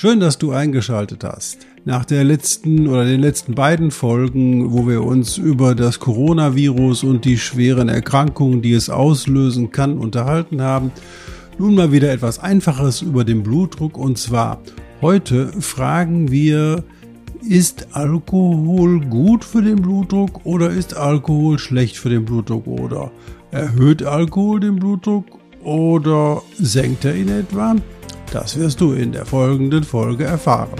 Schön, dass du eingeschaltet hast. Nach der letzten oder den letzten beiden Folgen, wo wir uns über das Coronavirus und die schweren Erkrankungen, die es auslösen kann, unterhalten haben, nun mal wieder etwas Einfaches über den Blutdruck und zwar heute fragen wir, ist Alkohol gut für den Blutdruck oder ist Alkohol schlecht für den Blutdruck oder erhöht Alkohol den Blutdruck oder senkt er ihn etwa? Das wirst du in der folgenden Folge erfahren.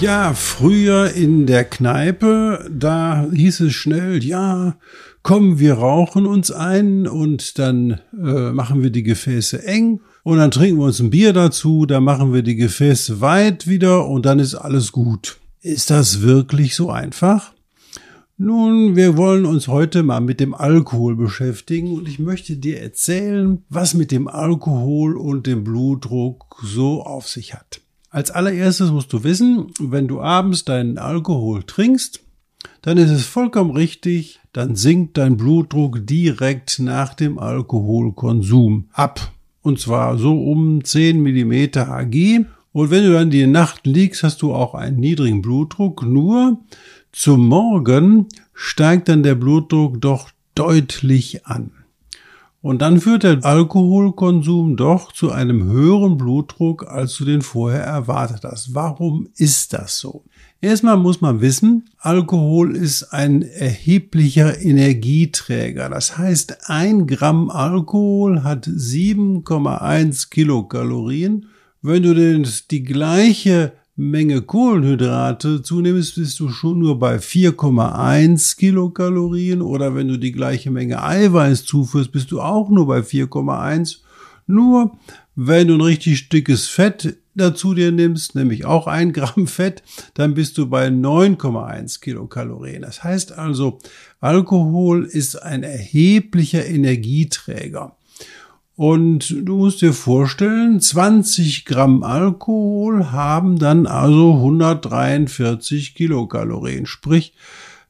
Ja, früher in der Kneipe, da hieß es schnell, ja, komm, wir rauchen uns ein und dann äh, machen wir die Gefäße eng und dann trinken wir uns ein Bier dazu, dann machen wir die Gefäße weit wieder und dann ist alles gut. Ist das wirklich so einfach? Nun, wir wollen uns heute mal mit dem Alkohol beschäftigen und ich möchte dir erzählen, was mit dem Alkohol und dem Blutdruck so auf sich hat. Als allererstes musst du wissen, wenn du abends deinen Alkohol trinkst, dann ist es vollkommen richtig, dann sinkt dein Blutdruck direkt nach dem Alkoholkonsum ab. Und zwar so um 10 Millimeter Hg. Und wenn du dann die Nacht liegst, hast du auch einen niedrigen Blutdruck. Nur zum Morgen steigt dann der Blutdruck doch deutlich an. Und dann führt der Alkoholkonsum doch zu einem höheren Blutdruck, als du den vorher erwartet hast. Warum ist das so? Erstmal muss man wissen, Alkohol ist ein erheblicher Energieträger. Das heißt, ein Gramm Alkohol hat 7,1 Kilokalorien. Wenn du denn die gleiche Menge Kohlenhydrate zunimmst, bist du schon nur bei 4,1 Kilokalorien oder wenn du die gleiche Menge Eiweiß zuführst, bist du auch nur bei 4,1. Nur wenn du ein richtig dickes Fett dazu dir nimmst, nämlich auch ein Gramm Fett, dann bist du bei 9,1 Kilokalorien. Das heißt also, Alkohol ist ein erheblicher Energieträger. Und du musst dir vorstellen, 20 Gramm Alkohol haben dann also 143 Kilokalorien. Sprich,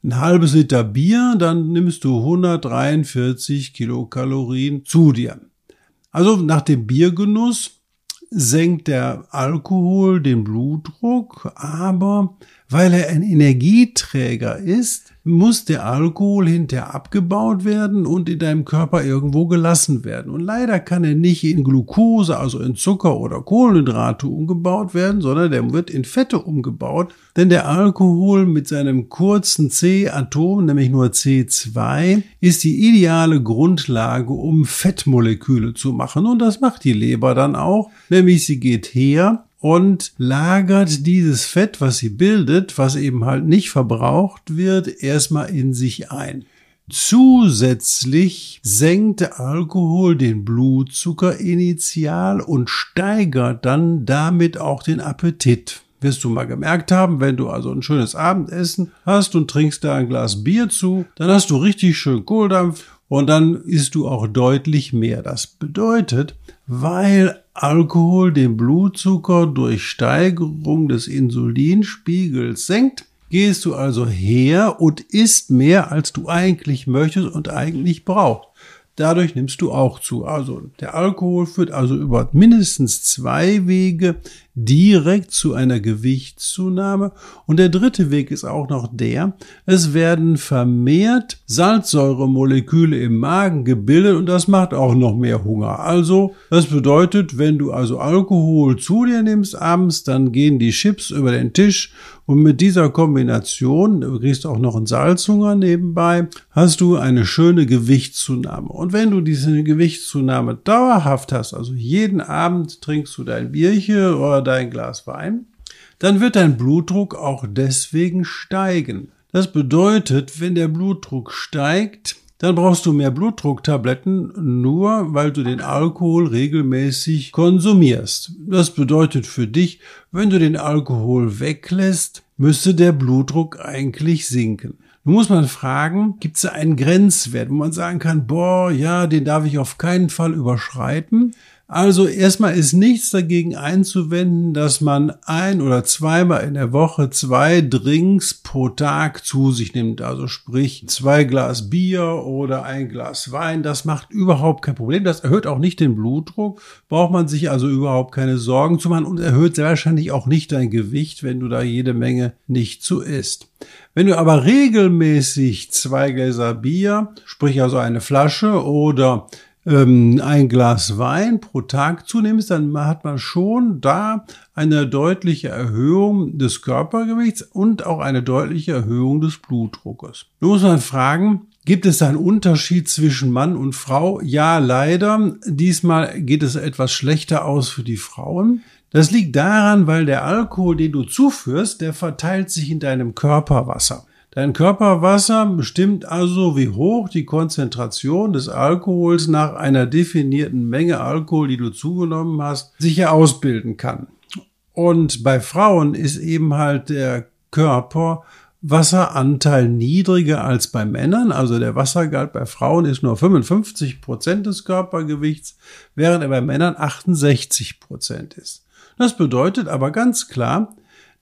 ein halbes Liter Bier, dann nimmst du 143 Kilokalorien zu dir. Also nach dem Biergenuss senkt der Alkohol den Blutdruck, aber weil er ein Energieträger ist, muss der Alkohol hinterher abgebaut werden und in deinem Körper irgendwo gelassen werden. Und leider kann er nicht in Glucose, also in Zucker oder Kohlenhydrate umgebaut werden, sondern der wird in Fette umgebaut. Denn der Alkohol mit seinem kurzen C-Atom, nämlich nur C2, ist die ideale Grundlage, um Fettmoleküle zu machen. Und das macht die Leber dann auch, nämlich sie geht her und lagert dieses Fett, was sie bildet, was eben halt nicht verbraucht wird, erstmal in sich ein. Zusätzlich senkt der Alkohol den Blutzucker initial und steigert dann damit auch den Appetit. Wirst du mal gemerkt haben, wenn du also ein schönes Abendessen hast und trinkst da ein Glas Bier zu, dann hast du richtig schön Kohldampf und dann isst du auch deutlich mehr. Das bedeutet, weil Alkohol den Blutzucker durch Steigerung des Insulinspiegels senkt, gehst du also her und isst mehr, als du eigentlich möchtest und eigentlich brauchst. Dadurch nimmst du auch zu. Also der Alkohol führt also über mindestens zwei Wege direkt zu einer Gewichtszunahme. Und der dritte Weg ist auch noch der, es werden vermehrt Salzsäuremoleküle im Magen gebildet und das macht auch noch mehr Hunger. Also, das bedeutet, wenn du also Alkohol zu dir nimmst abends, dann gehen die Chips über den Tisch und mit dieser Kombination, du kriegst auch noch einen Salzhunger nebenbei, hast du eine schöne Gewichtszunahme. Und wenn du diese Gewichtszunahme dauerhaft hast, also jeden Abend trinkst du dein Bierchen oder dein Glas Wein, dann wird dein Blutdruck auch deswegen steigen. Das bedeutet, wenn der Blutdruck steigt, dann brauchst du mehr Blutdrucktabletten, nur weil du den Alkohol regelmäßig konsumierst. Das bedeutet für dich, wenn du den Alkohol weglässt, müsste der Blutdruck eigentlich sinken. Nun muss man fragen, gibt es einen Grenzwert, wo man sagen kann, boah, ja, den darf ich auf keinen Fall überschreiten? Also erstmal ist nichts dagegen einzuwenden, dass man ein oder zweimal in der Woche zwei Drinks pro Tag zu sich nimmt. Also sprich zwei Glas Bier oder ein Glas Wein. Das macht überhaupt kein Problem. Das erhöht auch nicht den Blutdruck. Braucht man sich also überhaupt keine Sorgen zu machen und erhöht sehr wahrscheinlich auch nicht dein Gewicht, wenn du da jede Menge nicht zu isst. Wenn du aber regelmäßig zwei Gläser Bier, sprich also eine Flasche oder ähm, ein Glas Wein pro Tag zunimmst, dann hat man schon da eine deutliche Erhöhung des Körpergewichts und auch eine deutliche Erhöhung des Blutdruckes. Nun muss man fragen, Gibt es einen Unterschied zwischen Mann und Frau? Ja, leider. Diesmal geht es etwas schlechter aus für die Frauen. Das liegt daran, weil der Alkohol, den du zuführst, der verteilt sich in deinem Körperwasser. Dein Körperwasser bestimmt also, wie hoch die Konzentration des Alkohols nach einer definierten Menge Alkohol, die du zugenommen hast, sich ausbilden kann. Und bei Frauen ist eben halt der Körperwasseranteil niedriger als bei Männern. Also der Wassergehalt bei Frauen ist nur 55 Prozent des Körpergewichts, während er bei Männern 68 Prozent ist. Das bedeutet aber ganz klar,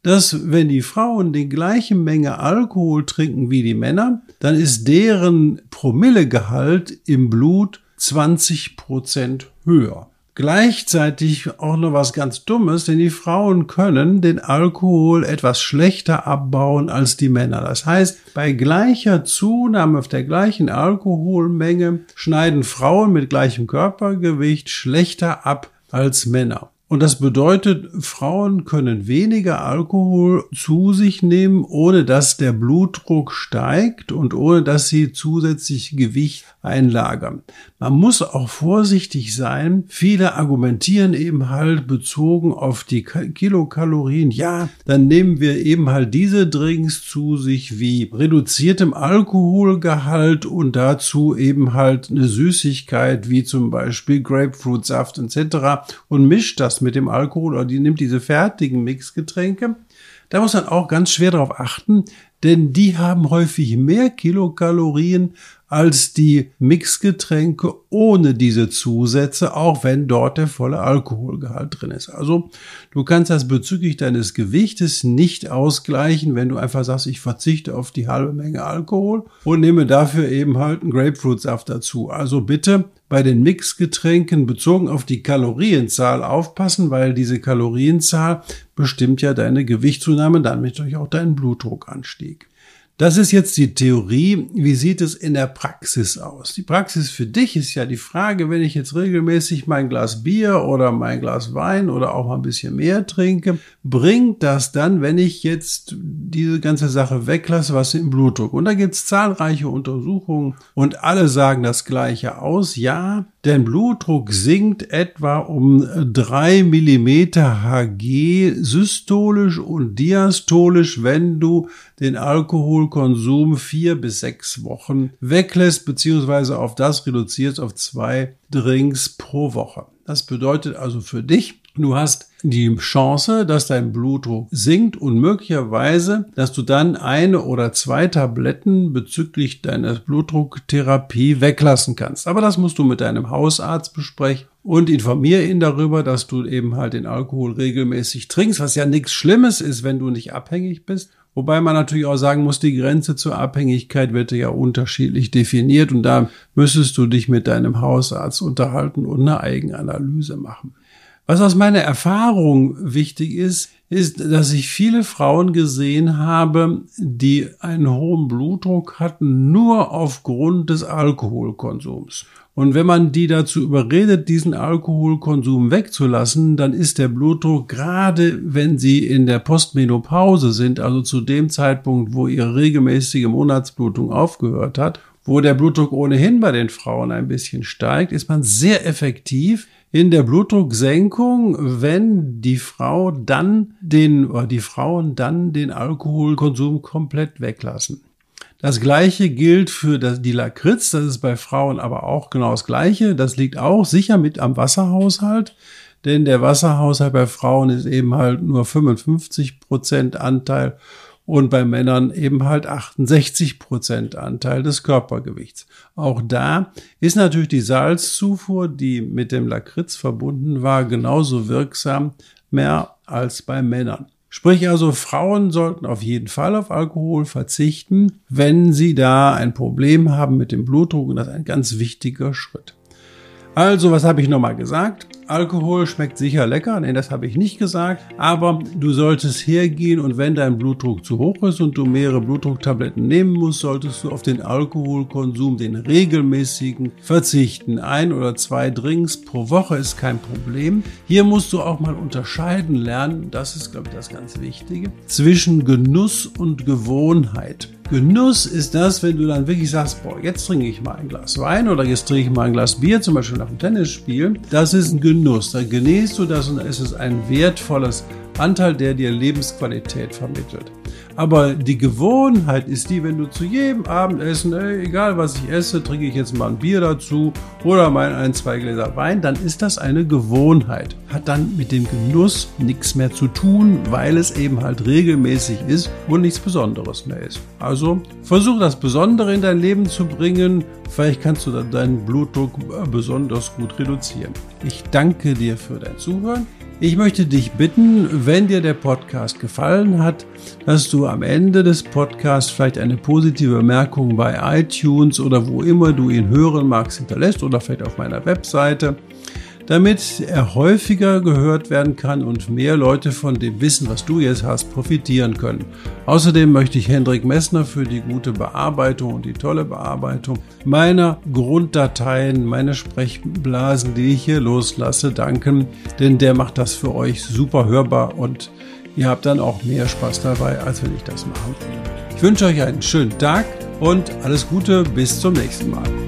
dass wenn die Frauen die gleiche Menge Alkohol trinken wie die Männer, dann ist deren Promillegehalt im Blut 20 Prozent höher. Gleichzeitig auch noch was ganz Dummes, denn die Frauen können den Alkohol etwas schlechter abbauen als die Männer. Das heißt, bei gleicher Zunahme auf der gleichen Alkoholmenge schneiden Frauen mit gleichem Körpergewicht schlechter ab als Männer. Und das bedeutet, Frauen können weniger Alkohol zu sich nehmen, ohne dass der Blutdruck steigt und ohne dass sie zusätzlich Gewicht einlagern. Man muss auch vorsichtig sein. Viele argumentieren eben halt bezogen auf die Kilokalorien. Ja, dann nehmen wir eben halt diese Drinks zu sich wie reduziertem Alkoholgehalt und dazu eben halt eine Süßigkeit wie zum Beispiel Grapefruitsaft etc. und mischt das mit dem Alkohol oder die nimmt diese fertigen Mixgetränke. Da muss man auch ganz schwer darauf achten, denn die haben häufig mehr Kilokalorien als die Mixgetränke ohne diese Zusätze, auch wenn dort der volle Alkoholgehalt drin ist. Also du kannst das bezüglich deines Gewichtes nicht ausgleichen, wenn du einfach sagst, ich verzichte auf die halbe Menge Alkohol und nehme dafür eben halt einen Grapefruitsaft dazu. Also bitte bei den Mixgetränken bezogen auf die Kalorienzahl aufpassen, weil diese Kalorienzahl bestimmt ja deine Gewichtszunahme, damit natürlich auch deinen Blutdruckanstieg. Das ist jetzt die Theorie. Wie sieht es in der Praxis aus? Die Praxis für dich ist ja die Frage, wenn ich jetzt regelmäßig mein Glas Bier oder mein Glas Wein oder auch mal ein bisschen mehr trinke, bringt das dann, wenn ich jetzt diese ganze Sache weglasse, was im Blutdruck? Und da gibt es zahlreiche Untersuchungen und alle sagen das Gleiche aus. Ja, Dein Blutdruck sinkt etwa um drei Millimeter Hg systolisch und diastolisch, wenn du den Alkoholkonsum vier bis sechs Wochen weglässt, beziehungsweise auf das reduzierst auf zwei Drinks pro Woche. Das bedeutet also für dich, Du hast die Chance, dass dein Blutdruck sinkt und möglicherweise, dass du dann eine oder zwei Tabletten bezüglich deiner Blutdrucktherapie weglassen kannst. Aber das musst du mit deinem Hausarzt besprechen und informiere ihn darüber, dass du eben halt den Alkohol regelmäßig trinkst, was ja nichts Schlimmes ist, wenn du nicht abhängig bist. Wobei man natürlich auch sagen muss, die Grenze zur Abhängigkeit wird ja unterschiedlich definiert und da müsstest du dich mit deinem Hausarzt unterhalten und eine Eigenanalyse machen. Was aus meiner Erfahrung wichtig ist, ist, dass ich viele Frauen gesehen habe, die einen hohen Blutdruck hatten, nur aufgrund des Alkoholkonsums. Und wenn man die dazu überredet, diesen Alkoholkonsum wegzulassen, dann ist der Blutdruck, gerade wenn sie in der Postmenopause sind, also zu dem Zeitpunkt, wo ihre regelmäßige Monatsblutung aufgehört hat, wo der Blutdruck ohnehin bei den Frauen ein bisschen steigt, ist man sehr effektiv, in der Blutdrucksenkung, wenn die Frau dann den, die Frauen dann den Alkoholkonsum komplett weglassen. Das gleiche gilt für die Lakritz, das ist bei Frauen aber auch genau das gleiche. Das liegt auch sicher mit am Wasserhaushalt, denn der Wasserhaushalt bei Frauen ist eben halt nur 55 Prozent Anteil und bei Männern eben halt 68 Prozent Anteil des Körpergewichts. Auch da ist natürlich die Salzzufuhr, die mit dem Lakritz verbunden war, genauso wirksam mehr als bei Männern. Sprich also, Frauen sollten auf jeden Fall auf Alkohol verzichten, wenn sie da ein Problem haben mit dem Blutdruck und das ist ein ganz wichtiger Schritt. Also, was habe ich nochmal gesagt? Alkohol schmeckt sicher lecker, nee, das habe ich nicht gesagt, aber du solltest hergehen und wenn dein Blutdruck zu hoch ist und du mehrere Blutdrucktabletten nehmen musst, solltest du auf den Alkoholkonsum, den regelmäßigen, verzichten. Ein oder zwei Drinks pro Woche ist kein Problem. Hier musst du auch mal unterscheiden lernen, das ist, glaube ich, das ganz Wichtige, zwischen Genuss und Gewohnheit. Genuss ist das, wenn du dann wirklich sagst, boah, jetzt trinke ich mal ein Glas Wein oder jetzt trinke ich mal ein Glas Bier, zum Beispiel nach dem Tennisspiel. Das ist ein Genuss. Dann genießt du das und dann ist es ein wertvolles Anteil, der dir Lebensqualität vermittelt. Aber die Gewohnheit ist die, wenn du zu jedem Abendessen, ey, egal was ich esse, trinke ich jetzt mal ein Bier dazu oder mal ein, zwei Gläser Wein, dann ist das eine Gewohnheit. Hat dann mit dem Genuss nichts mehr zu tun, weil es eben halt regelmäßig ist und nichts Besonderes mehr ist. Also versuche das Besondere in dein Leben zu bringen. Vielleicht kannst du dann deinen Blutdruck besonders gut reduzieren. Ich danke dir für dein Zuhören. Ich möchte dich bitten, wenn dir der Podcast gefallen hat, dass du am Ende des Podcasts vielleicht eine positive Bemerkung bei iTunes oder wo immer du ihn hören magst hinterlässt oder vielleicht auf meiner Webseite damit er häufiger gehört werden kann und mehr Leute von dem Wissen, was du jetzt hast, profitieren können. Außerdem möchte ich Hendrik Messner für die gute Bearbeitung und die tolle Bearbeitung meiner Grunddateien, meine Sprechblasen, die ich hier loslasse, danken, denn der macht das für euch super hörbar und ihr habt dann auch mehr Spaß dabei, als wenn ich das machen würde. Ich wünsche euch einen schönen Tag und alles Gute, bis zum nächsten Mal.